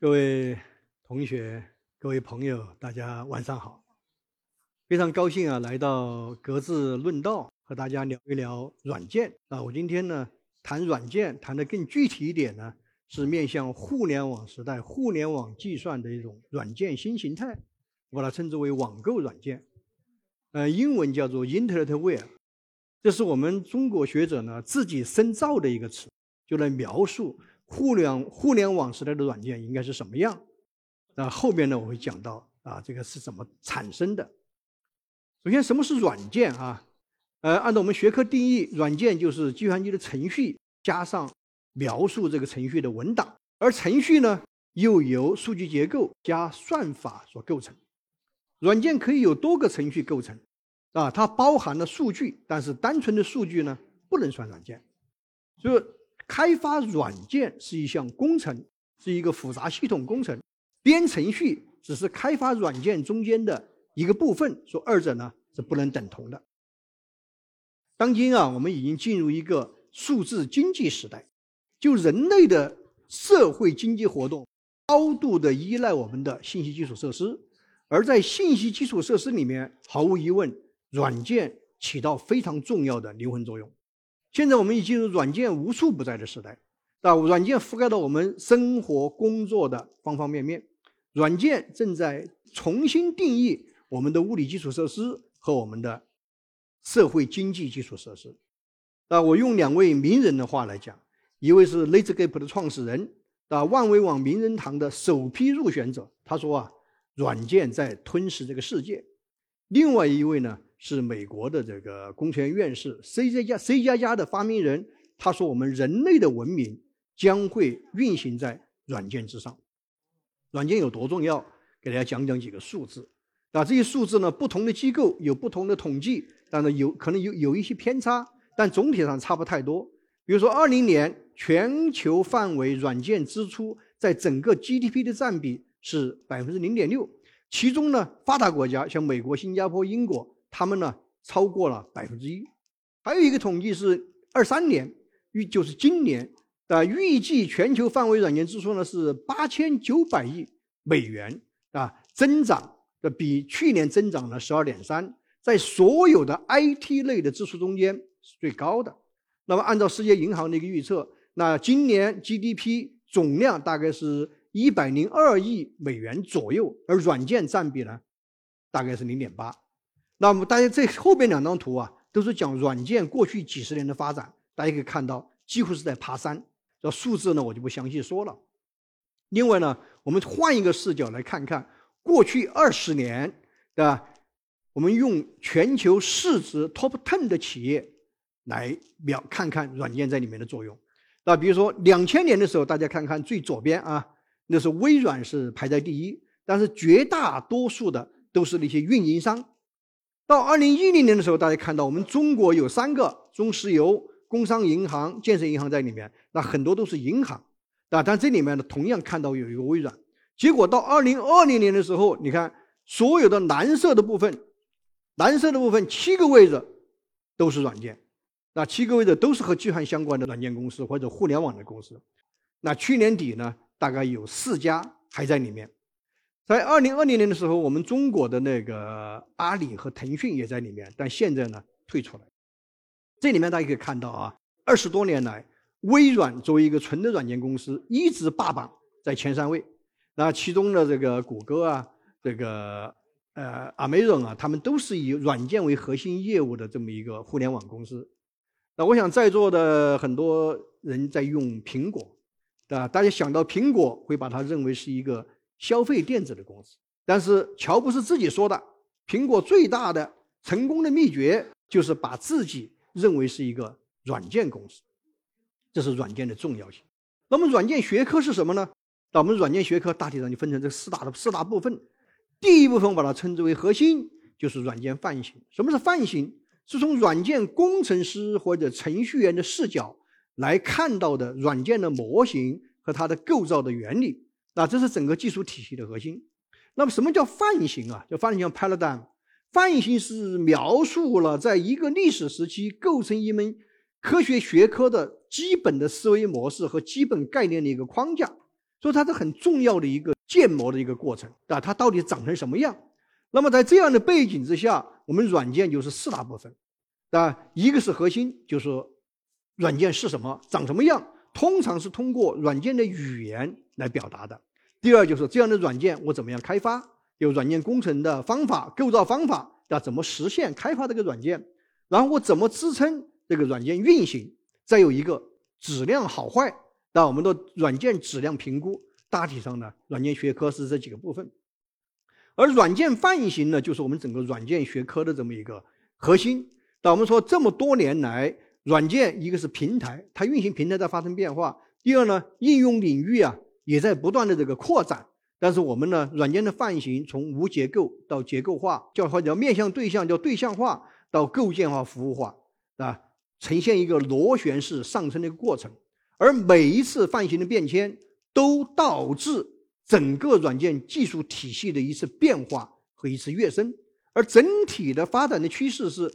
各位同学、各位朋友，大家晚上好！非常高兴啊，来到格致论道，和大家聊一聊软件啊。我今天呢谈软件，谈的更具体一点呢，是面向互联网时代、互联网计算的一种软件新形态，我把它称之为网购软件，呃，英文叫做 Internetware，这是我们中国学者呢自己深造的一个词，就来描述。互联互联网时代的软件应该是什么样？那后边呢，我会讲到啊，这个是怎么产生的。首先，什么是软件啊？呃，按照我们学科定义，软件就是计算机的程序加上描述这个程序的文档，而程序呢，又由数据结构加算法所构成。软件可以有多个程序构成，啊，它包含了数据，但是单纯的数据呢，不能算软件。所以。开发软件是一项工程，是一个复杂系统工程。编程序只是开发软件中间的一个部分，说二者呢是不能等同的。当今啊，我们已经进入一个数字经济时代，就人类的社会经济活动高度的依赖我们的信息基础设施，而在信息基础设施里面，毫无疑问，软件起到非常重要的灵魂作用。现在我们已进入软件无处不在的时代，啊，软件覆盖到我们生活工作的方方面面，软件正在重新定义我们的物理基础设施和我们的社会经济基础设施。啊，我用两位名人的话来讲，一位是 let'sgap 的创始人，啊，万维网名人堂的首批入选者，他说啊，软件在吞噬这个世界。另外一位呢？是美国的这个工程院院士 C 加加 C 加加的发明人，他说我们人类的文明将会运行在软件之上。软件有多重要？给大家讲讲几个数字。啊，这些数字呢，不同的机构有不同的统计，但是有可能有有一些偏差，但总体上差不太多。比如说，二零年全球范围软件支出在整个 GDP 的占比是百分之零点六，其中呢，发达国家像美国、新加坡、英国。他们呢超过了百分之一，还有一个统计是二三年预就是今年的预计全球范围软件支出呢是八千九百亿美元啊，增长的比去年增长了十二点三，在所有的 IT 类的支出中间是最高的。那么按照世界银行的一个预测，那今年 GDP 总量大概是一百零二亿美元左右，而软件占比呢大概是零点八。那么大家这后边两张图啊，都是讲软件过去几十年的发展，大家可以看到几乎是在爬山。这数字呢，我就不详细说了。另外呢，我们换一个视角来看看过去二十年，对吧？我们用全球市值 top ten 的企业来表看看软件在里面的作用。那比如说两千年的时候，大家看看最左边啊，那是微软是排在第一，但是绝大多数的都是那些运营商。到二零一零年的时候，大家看到我们中国有三个中石油、工商银行、建设银行在里面，那很多都是银行，啊，但这里面呢，同样看到有一个微软。结果到二零二零年的时候，你看所有的蓝色的部分，蓝色的部分七个位置都是软件，那七个位置都是和计算相关的软件公司或者互联网的公司。那去年底呢，大概有四家还在里面。在二零二零年的时候，我们中国的那个阿里和腾讯也在里面，但现在呢退出来。这里面大家可以看到啊，二十多年来，微软作为一个纯的软件公司，一直霸榜在前三位。那其中的这个谷歌啊，这个呃 Amazon 啊，他们都是以软件为核心业务的这么一个互联网公司。那我想在座的很多人在用苹果，对吧？大家想到苹果，会把它认为是一个。消费电子的公司，但是乔布斯自己说的，苹果最大的成功的秘诀就是把自己认为是一个软件公司，这是软件的重要性。那么软件学科是什么呢？那我们软件学科大体上就分成这四大的四大部分。第一部分我把它称之为核心，就是软件范型。什么是范型？是从软件工程师或者程序员的视角来看到的软件的模型和它的构造的原理。那这是整个技术体系的核心。那么什么叫范型啊？叫范型 paradigm。范型是描述了在一个历史时期构成一门科学学科的基本的思维模式和基本概念的一个框架，所以它是很重要的一个建模的一个过程，啊，它到底长成什么样？那么在这样的背景之下，我们软件就是四大部分，啊，一个是核心，就是软件是什么，长什么样，通常是通过软件的语言来表达的。第二就是这样的软件我怎么样开发，有软件工程的方法、构造方法，要怎么实现开发这个软件？然后我怎么支撑这个软件运行？再有一个质量好坏，那我们的软件质量评估，大体上呢，软件学科是这几个部分。而软件泛型呢，就是我们整个软件学科的这么一个核心。那我们说这么多年来，软件一个是平台，它运行平台在发生变化；第二呢，应用领域啊也在不断的这个扩展。但是我们呢，软件的泛型从无结构到结构化，叫或者面向对象叫对象化。到构建化、服务化，啊，呈现一个螺旋式上升的一个过程，而每一次泛型的变迁，都导致整个软件技术体系的一次变化和一次跃升，而整体的发展的趋势是，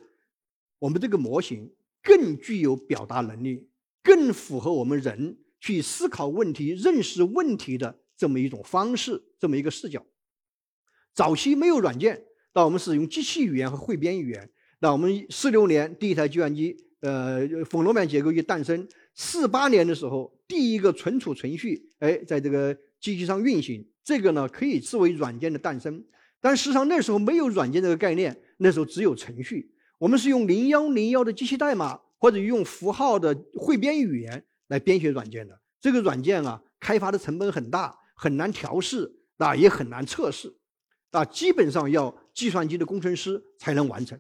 我们这个模型更具有表达能力，更符合我们人去思考问题、认识问题的这么一种方式，这么一个视角。早期没有软件，那我们使用机器语言和汇编语言。那我们四六年第一台计算机，呃，冯诺曼结构一诞生。四八年的时候，第一个存储程序，哎，在这个机器上运行，这个呢可以视为软件的诞生。但实际上那时候没有软件这个概念，那时候只有程序。我们是用零幺零幺的机器代码，或者用符号的汇编语言来编写软件的。这个软件啊，开发的成本很大，很难调试，啊，也很难测试，啊，基本上要计算机的工程师才能完成。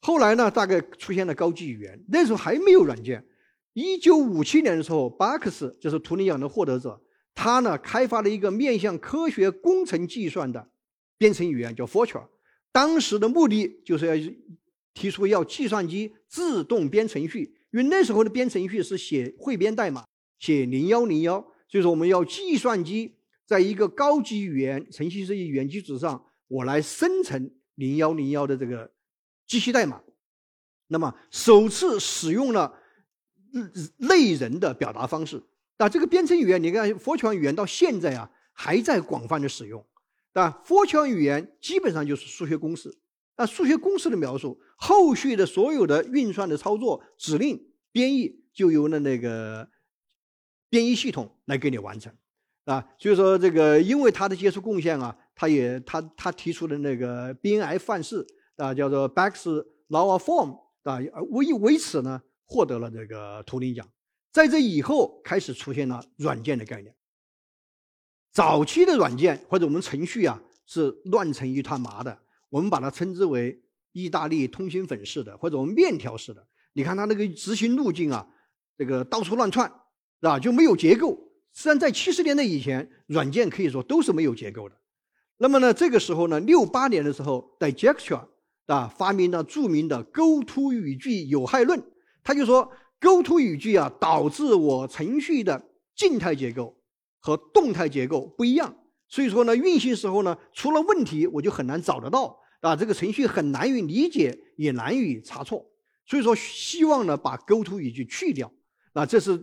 后来呢，大概出现了高级语言，那时候还没有软件。一九五七年的时候，巴克斯就是图灵奖的获得者，他呢开发了一个面向科学工程计算的编程语言，叫 Fortran。当时的目的就是要提出要计算机自动编程序，因为那时候的编程序是写汇编代码，写零幺零幺，所以说我们要计算机在一个高级语言程序设计语言基础上，我来生成零幺零幺的这个。机器代码，那么首次使用了类人的表达方式。那这个编程语言，你看 Fortran 语言到现在啊还在广泛的使用。但，Fortran 语言基本上就是数学公式。那数学公式的描述，后续的所有的运算的操作、指令编译，就由那那个编译系统来给你完成。啊，所以说这个，因为他的杰出贡献啊，他也他他提出的那个 BNF 范式。啊，叫做 Bax Law of Form 啊，为为此呢获得了这个图灵奖。在这以后，开始出现了软件的概念。早期的软件或者我们程序啊，是乱成一团麻的，我们把它称之为意大利通心粉式的，或者我们面条式的。你看它那个执行路径啊，这个到处乱窜，是吧？就没有结构。实际上，在七十年代以前，软件可以说都是没有结构的。那么呢，这个时候呢，六八年的时候，Dijkstra。啊，发明了著名的构图语句有害论。他就说，构图语句啊，导致我程序的静态结构和动态结构不一样。所以说呢，运行时候呢，出了问题我就很难找得到啊，这个程序很难于理解，也难于查错。所以说，希望呢把 goto 语句去掉。啊，这是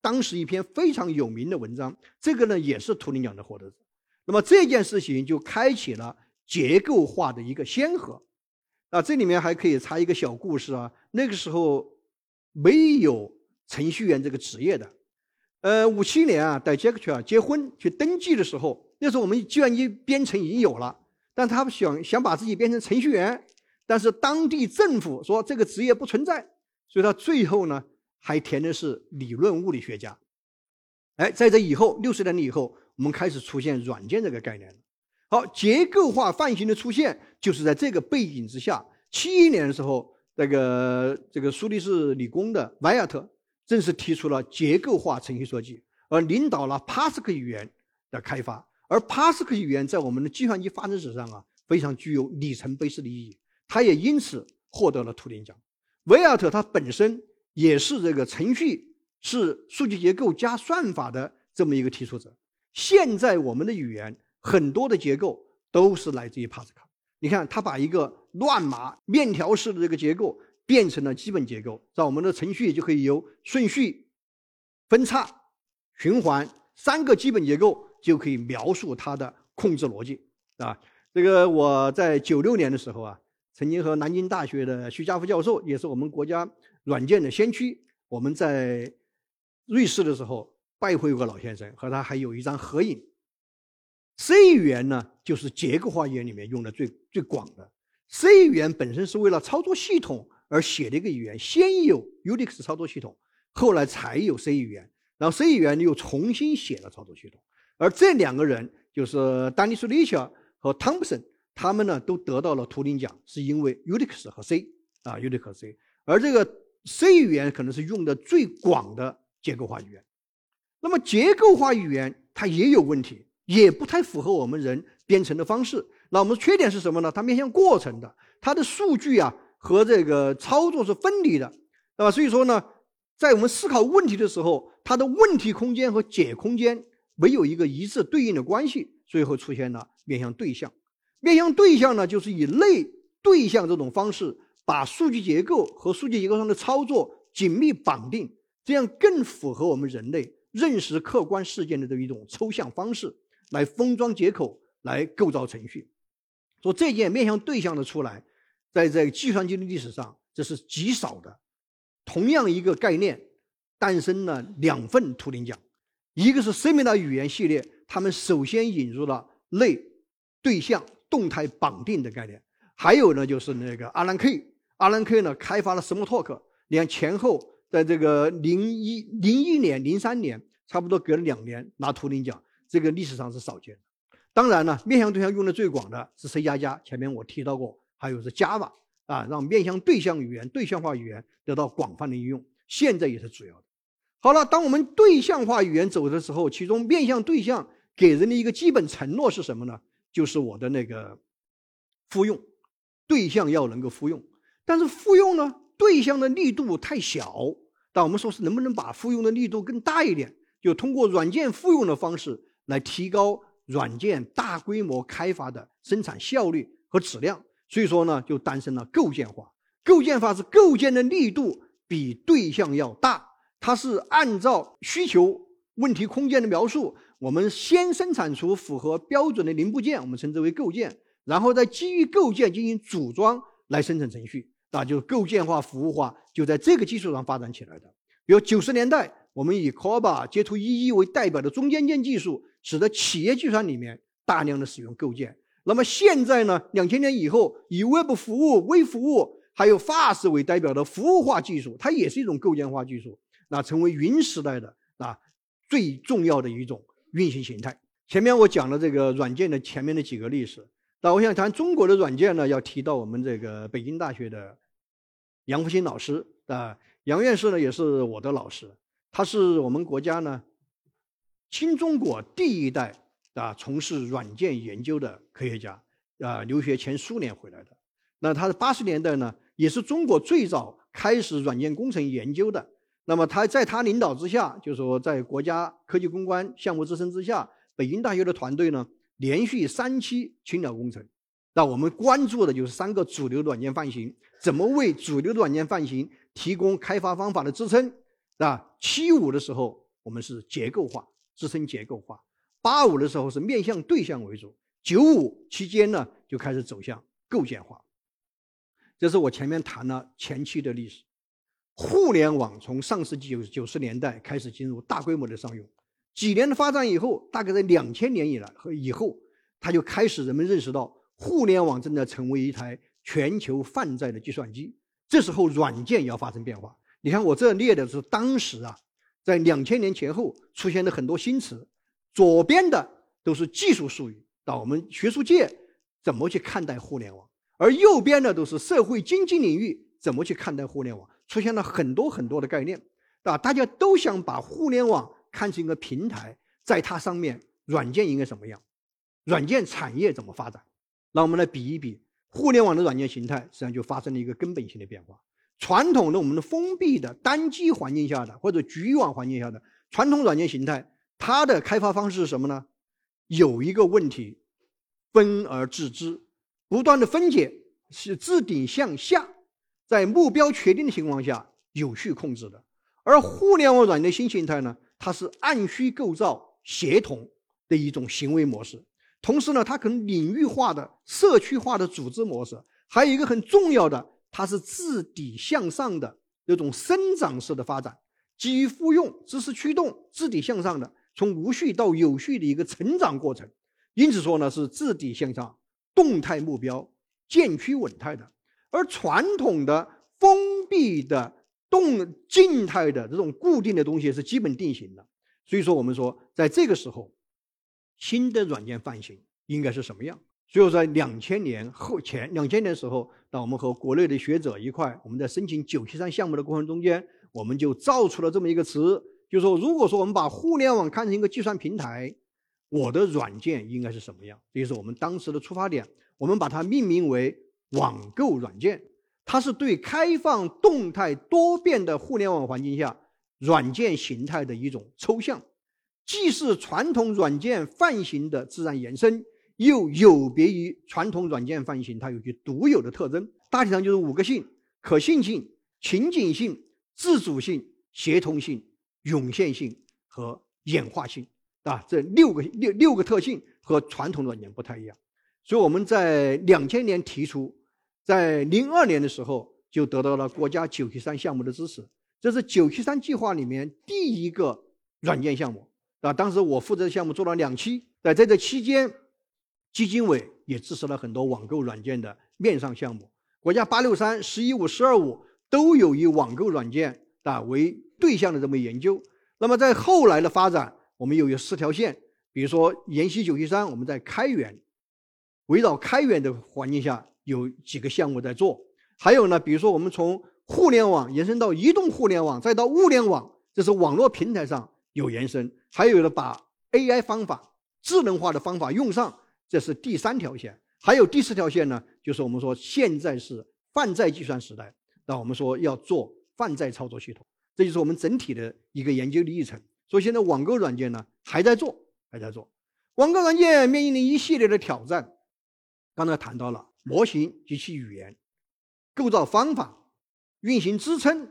当时一篇非常有名的文章。这个呢，也是图灵奖的获得者。那么这件事情就开启了结构化的一个先河。啊，这里面还可以插一个小故事啊。那个时候没有程序员这个职业的。呃，五七年啊，带杰克去啊结婚去登记的时候，那时候我们计算机编程已经有了，但他想想把自己变成程序员，但是当地政府说这个职业不存在，所以他最后呢还填的是理论物理学家。哎，在这以后六十年以后，我们开始出现软件这个概念了。好，结构化泛型的出现就是在这个背景之下。七一年的时候，那个这个苏黎世理工的维亚特正式提出了结构化程序设计，而领导了 p a s c 语言的开发。而 Pascal 语言在我们的计算机发展史上啊，非常具有里程碑式的意义。它也因此获得了图灵奖。维尔特他本身也是这个程序是数据结构加算法的这么一个提出者。现在我们的语言。很多的结构都是来自于帕斯卡。你看，他把一个乱码面条式的这个结构变成了基本结构，在我们的程序就可以由顺序分叉、循环三个基本结构就可以描述它的控制逻辑啊。这个我在九六年的时候啊，曾经和南京大学的徐家福教授，也是我们国家软件的先驱，我们在瑞士的时候拜会过老先生，和他还有一张合影。C 语言呢，就是结构化语言里面用的最最广的。C 语言本身是为了操作系统而写的一个语言，先有 Unix 操作系统，后来才有 C 语言，然后 C 语言又重新写了操作系统。而这两个人就是丹尼斯·利切尔和汤普森，他们呢都得到了图灵奖，是因为 Unix 和 C 啊 Unix 和 C。而这个 C 语言可能是用的最广的结构化语言。那么结构化语言它也有问题，也不太符合我们人编程的方式。那我们缺点是什么呢？它面向过程的，它的数据啊和这个操作是分离的，对吧？所以说呢，在我们思考问题的时候，它的问题空间和解空间没有一个一致对应的关系，最后出现了面向对象。面向对象呢，就是以类对象这种方式，把数据结构和数据结构上的操作紧密绑定，这样更符合我们人类认识客观事件的这一种抽象方式，来封装接口，来构造程序。说这件面向对象的出来，在这个计算机的历史上，这是极少的。同样一个概念，诞生了两份图灵奖，一个是 Semina 语言系列，他们首先引入了类对象动态绑定的概念；还有呢，就是那个阿兰 K，阿兰 K 呢开发了 Smalltalk，你看前后在这个零一零一年、零三年，差不多隔了两年拿图灵奖，这个历史上是少见的。当然呢，面向对象用的最广的是 C 加加，前面我提到过，还有是 Java 啊，让面向对象语言、对象化语言得到广泛的应用，现在也是主要的。好了，当我们对象化语言走的时候，其中面向对象给人的一个基本承诺是什么呢？就是我的那个复用，对象要能够复用，但是复用呢，对象的力度太小。但我们说是能不能把复用的力度更大一点？就通过软件复用的方式来提高。软件大规模开发的生产效率和质量，所以说呢，就诞生了构建化。构建化是构建的力度比对象要大，它是按照需求问题空间的描述，我们先生产出符合标准的零部件，我们称之为构件，然后再基于构建进行组装来生成程序，那就是构建化、服务化就在这个基础上发展起来的。比如九十年代，我们以 COBA、接图一一为代表的中间件技术。使得企业计算里面大量的使用构建。那么现在呢？两千年以后，以 Web 服务、微服务还有 FAS 为代表的服务化技术，它也是一种构建化技术，那成为云时代的啊最重要的一种运行形态。前面我讲了这个软件的前面的几个历史，那我想谈中国的软件呢，要提到我们这个北京大学的杨复兴老师啊，杨院士呢也是我的老师，他是我们国家呢。新中国第一代啊，从事软件研究的科学家啊，留学前苏联回来的。那他的八十年代呢，也是中国最早开始软件工程研究的。那么他在他领导之下，就是说在国家科技攻关项目支撑之下，北京大学的团队呢，连续三期青鸟工程。那我们关注的就是三个主流软件范型，怎么为主流软件范型提供开发方法的支撑？啊，七五的时候，我们是结构化。支撑结构化，八五的时候是面向对象为主，九五期间呢就开始走向构建化。这是我前面谈了前期的历史。互联网从上世纪九九十年代开始进入大规模的商用，几年的发展以后，大概在两千年以来和以后，它就开始人们认识到互联网正在成为一台全球泛在的计算机。这时候软件也要发生变化。你看我这列的是当时啊。在两千年前后出现的很多新词，左边的都是技术术语，到我们学术界怎么去看待互联网，而右边的都是社会经济领域怎么去看待互联网，出现了很多很多的概念，啊，大家都想把互联网看成一个平台，在它上面软件应该什么样，软件产业怎么发展，那我们来比一比互联网的软件形态，实际上就发生了一个根本性的变化。传统的我们的封闭的单机环境下的或者局域网环境下的传统软件形态，它的开发方式是什么呢？有一个问题，分而治之，不断的分解，是自顶向下，在目标确定的情况下有序控制的。而互联网软件新形态呢，它是按需构造协同的一种行为模式。同时呢，它可能领域化的、社区化的组织模式，还有一个很重要的，它是自底向上的那种生长式的发展，基于复用、知识驱动、自底向上的，从无序到有序的一个成长过程。因此说呢，是自底向上、动态目标、渐趋稳态的。而传统的封闭的、动静态的这种固定的东西是基本定型的。所以说，我们说在这个时候。新的软件范型应该是什么样？所以在两千年后前，两千年时候，当我们和国内的学者一块，我们在申请九七三项目的过程中间，我们就造出了这么一个词，就是说，如果说我们把互联网看成一个计算平台，我的软件应该是什么样？这就是我们当时的出发点。我们把它命名为网购软件，它是对开放、动态、多变的互联网环境下软件形态的一种抽象。既是传统软件范型的自然延伸，又有别于传统软件范型，它有其独有的特征。大体上就是五个性：可信性、情景性、自主性、协同性、涌现性和演化性，啊，这六个六六个特性和传统软件不太一样。所以我们在两千年提出，在零二年的时候就得到了国家九七三项目的支持，这是九七三计划里面第一个软件项目。啊，当时我负责的项目做了两期，在在这期间，基金委也支持了很多网购软件的面上项目。国家八六三、十一五、十二五都有以网购软件啊为对象的这么研究。那么在后来的发展，我们又有四条线，比如说延禧九七三，我们在开源，围绕开源的环境下有几个项目在做。还有呢，比如说我们从互联网延伸到移动互联网，再到物联网，这是网络平台上。有延伸，还有的把 AI 方法、智能化的方法用上，这是第三条线。还有第四条线呢，就是我们说现在是泛在计算时代，那我们说要做泛在操作系统，这就是我们整体的一个研究的历程。所以现在网购软件呢还在做，还在做。网购软件面临的一系列的挑战，刚才谈到了模型及其语言、构造方法、运行支撑、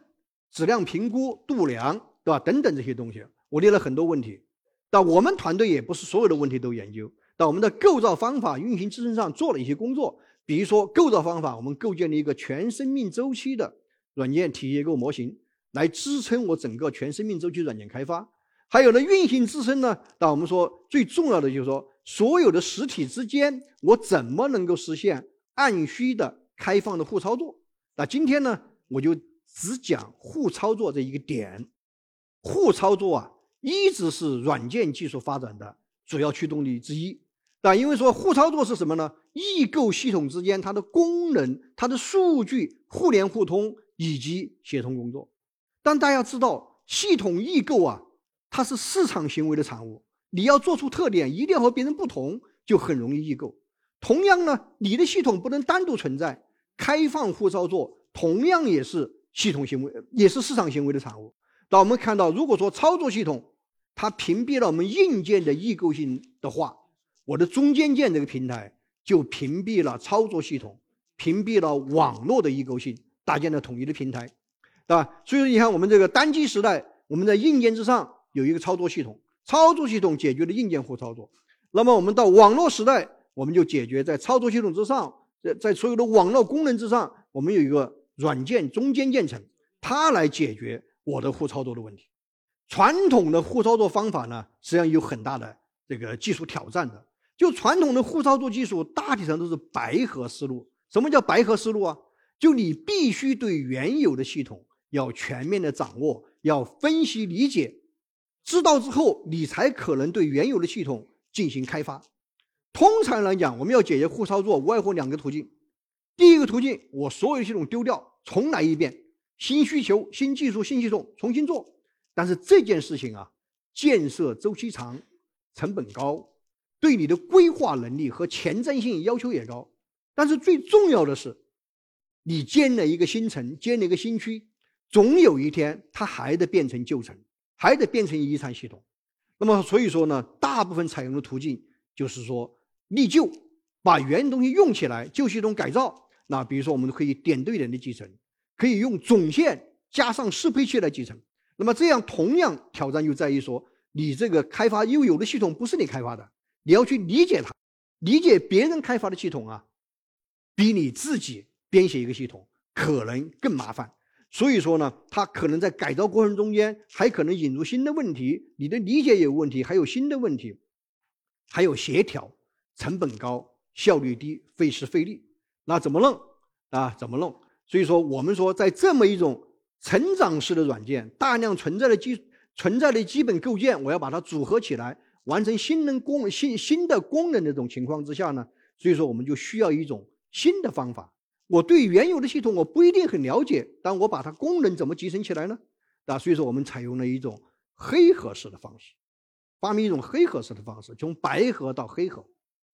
质量评估、度量，对吧？等等这些东西。我列了很多问题，但我们团队也不是所有的问题都研究。但我们的构造方法、运行支撑上做了一些工作，比如说构造方法，我们构建了一个全生命周期的软件体结构模型，来支撑我整个全生命周期软件开发。还有呢，运行支撑呢，那我们说最重要的就是说，所有的实体之间，我怎么能够实现按需的开放的互操作？那今天呢，我就只讲互操作这一个点，互操作啊。一直是软件技术发展的主要驱动力之一，啊，因为说互操作是什么呢？异构系统之间它的功能、它的数据互联互通以及协同工作。但大家知道，系统异构啊，它是市场行为的产物。你要做出特点，一定要和别人不同，就很容易异构。同样呢，你的系统不能单独存在，开放互操作同样也是系统行为，也是市场行为的产物。那我们看到，如果说操作系统它屏蔽了我们硬件的异构性的话，我的中间件这个平台就屏蔽了操作系统，屏蔽了网络的异构性，搭建了统一的平台，对吧？所以说，你看我们这个单机时代，我们在硬件之上有一个操作系统，操作系统解决了硬件互操作。那么我们到网络时代，我们就解决在操作系统之上，在在所有的网络功能之上，我们有一个软件中间件层，它来解决。我的互操作的问题，传统的互操作方法呢，实际上有很大的这个技术挑战的。就传统的互操作技术，大体上都是白盒思路。什么叫白盒思路啊？就你必须对原有的系统要全面的掌握，要分析理解，知道之后，你才可能对原有的系统进行开发。通常来讲，我们要解决互操作，无外乎两个途径。第一个途径，我所有系统丢掉，重来一遍。新需求、新技术、新系统重新做，但是这件事情啊，建设周期长，成本高，对你的规划能力和前瞻性要求也高。但是最重要的是，你建了一个新城，建了一个新区，总有一天它还得变成旧城，还得变成遗产系统。那么所以说呢，大部分采用的途径就是说立旧，把原东西用起来，旧系统改造。那比如说，我们可以点对点的继承。可以用总线加上适配器来集成，那么这样同样挑战就在于说，你这个开发又有的系统不是你开发的，你要去理解它，理解别人开发的系统啊，比你自己编写一个系统可能更麻烦。所以说呢，它可能在改造过程中间还可能引入新的问题，你的理解也有问题，还有新的问题，还有协调，成本高，效率低，费时费力，那怎么弄啊？怎么弄？所以说，我们说在这么一种成长式的软件，大量存在的基存在的基本构件，我要把它组合起来，完成新能功新新的功能的这种情况之下呢，所以说我们就需要一种新的方法。我对原有的系统我不一定很了解，但我把它功能怎么集成起来呢？啊，所以说我们采用了一种黑盒式的方式，发明一种黑盒式的方式，从白盒到黑盒。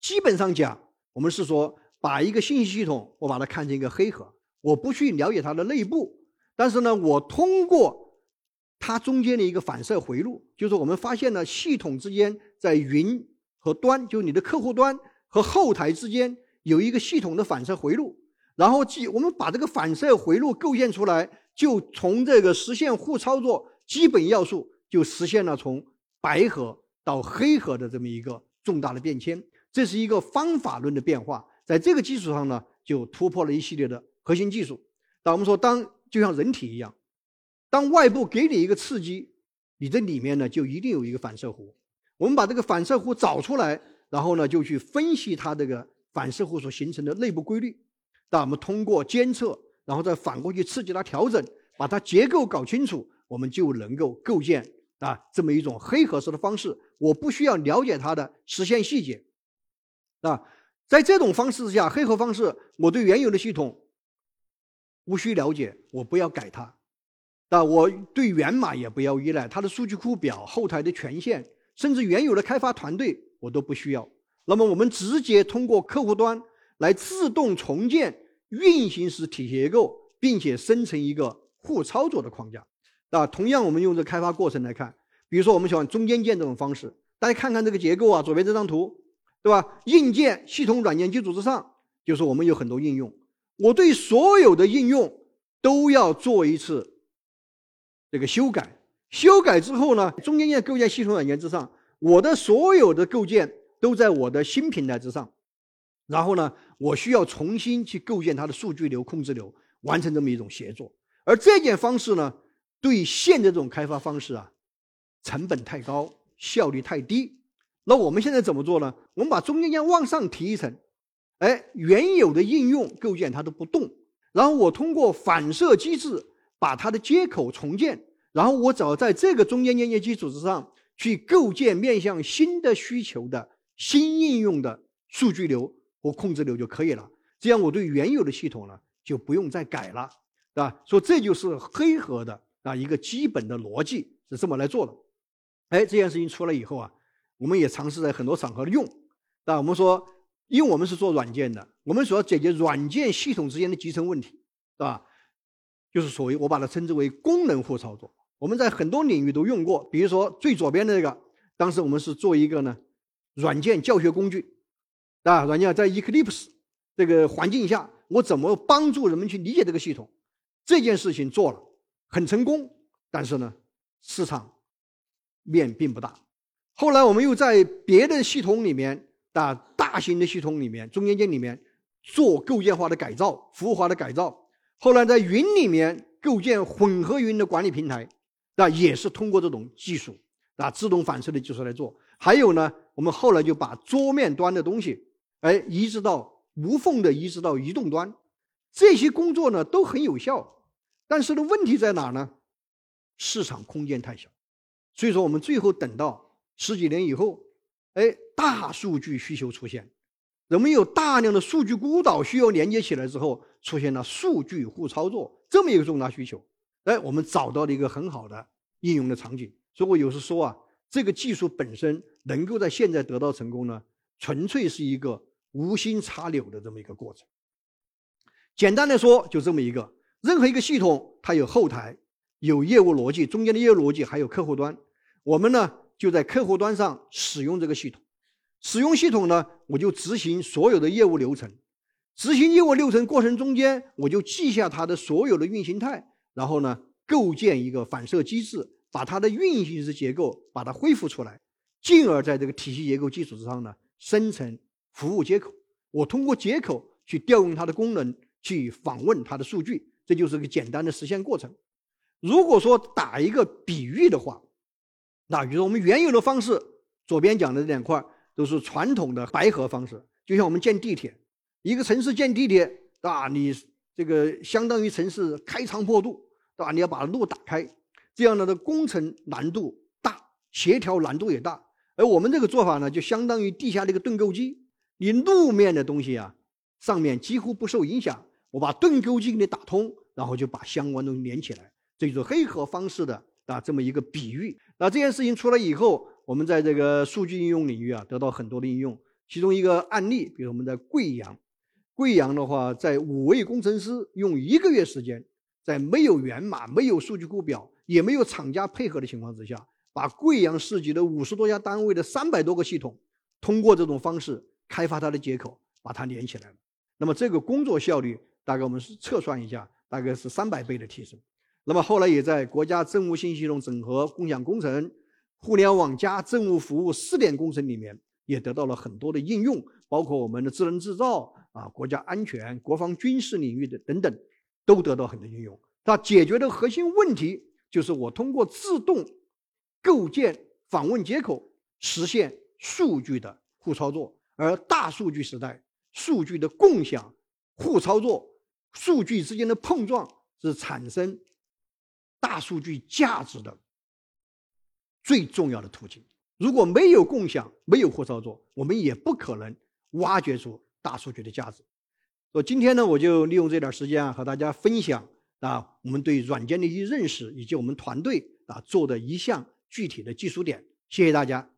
基本上讲，我们是说把一个信息系统，我把它看成一个黑盒，我不去了解它的内部，但是呢，我通过它中间的一个反射回路，就是我们发现了系统之间在云和端，就你的客户端和后台之间有一个系统的反射回路。然后，即我们把这个反射回路构建出来，就从这个实现互操作基本要素，就实现了从白盒到黑盒的这么一个重大的变迁。这是一个方法论的变化，在这个基础上呢，就突破了一系列的核心技术。那我们说，当就像人体一样，当外部给你一个刺激，你这里面呢就一定有一个反射弧。我们把这个反射弧找出来，然后呢就去分析它这个反射弧所形成的内部规律。那我们通过监测，然后再反过去刺激它调整，把它结构搞清楚，我们就能够构建啊这么一种黑盒式的方式。我不需要了解它的实现细节，啊，在这种方式之下，黑盒方式，我对原有的系统无需了解，我不要改它，啊，我对源码也不要依赖它的数据库表、后台的权限，甚至原有的开发团队我都不需要。那么我们直接通过客户端来自动重建。运行时体结构，并且生成一个互操作的框架。啊，同样我们用这开发过程来看，比如说我们喜欢中间件这种方式，大家看看这个结构啊，左边这张图，对吧？硬件、系统、软件基础之上，就是我们有很多应用。我对所有的应用都要做一次这个修改。修改之后呢，中间件构建系统软件之上，我的所有的构建都在我的新平台之上。然后呢，我需要重新去构建它的数据流、控制流，完成这么一种协作。而这件方式呢，对现在这种开发方式啊，成本太高，效率太低。那我们现在怎么做呢？我们把中间件往上提一层，哎，原有的应用构建它都不动，然后我通过反射机制把它的接口重建，然后我只要在这个中间件的基础之上去构建面向新的需求的新应用的数据流。和控制流就可以了，这样我对原有的系统呢就不用再改了，对吧？说这就是黑盒的啊一个基本的逻辑是这么来做的。哎，这件事情出来以后啊，我们也尝试在很多场合用。那我们说，因为我们是做软件的，我们主要解决软件系统之间的集成问题，是吧？就是所谓我把它称之为功能互操作。我们在很多领域都用过，比如说最左边的这个，当时我们是做一个呢软件教学工具。啊，软件在 Eclipse 这个环境下，我怎么帮助人们去理解这个系统？这件事情做了很成功，但是呢，市场面并不大。后来我们又在别的系统里面，啊，大型的系统里面、中间件里面做构建化的改造、服务化的改造。后来在云里面构建混合云的管理平台，那也是通过这种技术，啊，自动反射的技术来做。还有呢，我们后来就把桌面端的东西。哎，移植到无缝的移植到移动端，这些工作呢都很有效，但是呢问题在哪呢？市场空间太小，所以说我们最后等到十几年以后，哎，大数据需求出现，人们有大量的数据孤岛需要连接起来之后，出现了数据互操作这么一个重大需求，哎，我们找到了一个很好的应用的场景。所以我有时说啊，这个技术本身能够在现在得到成功呢，纯粹是一个。无心插柳的这么一个过程，简单的说，就这么一个。任何一个系统，它有后台，有业务逻辑，中间的业务逻辑还有客户端。我们呢，就在客户端上使用这个系统。使用系统呢，我就执行所有的业务流程。执行业务流程过程中间，我就记下它的所有的运行态，然后呢，构建一个反射机制，把它的运行时结构把它恢复出来，进而在这个体系结构基础之上呢，生成服务接口。我通过接口去调用它的功能，去访问它的数据，这就是个简单的实现过程。如果说打一个比喻的话，那比如说我们原有的方式，左边讲的这两块都是传统的白盒方式，就像我们建地铁，一个城市建地铁，对吧？你这个相当于城市开仓破肚，对吧？你要把路打开，这样的的工程难度大，协调难度也大。而我们这个做法呢，就相当于地下的一个盾构机，你路面的东西啊，上面几乎不受影响，我把盾构机给你打通，然后就把相关东西连起来，这就是黑盒方式的啊这么一个比喻。那这件事情出来以后，我们在这个数据应用领域啊，得到很多的应用。其中一个案例，比如我们在贵阳。贵阳的话，在五位工程师用一个月时间，在没有源码、没有数据库表、也没有厂家配合的情况之下，把贵阳市级的五十多家单位的三百多个系统，通过这种方式开发它的接口，把它连起来了。那么这个工作效率，大概我们是测算一下，大概是三百倍的提升。那么后来也在国家政务信息系统整合共享工程、互联网加政务服务试点工程里面，也得到了很多的应用，包括我们的智能制造。啊，国家安全、国防军事领域的等等，都得到很多应用。它解决的核心问题就是我通过自动构建访问接口，实现数据的互操作。而大数据时代，数据的共享、互操作、数据之间的碰撞，是产生大数据价值的最重要的途径。如果没有共享，没有互操作，我们也不可能挖掘出。大数据的价值，所以今天呢，我就利用这点时间啊，和大家分享啊，我们对软件的一些认识，以及我们团队啊做的一项具体的技术点。谢谢大家。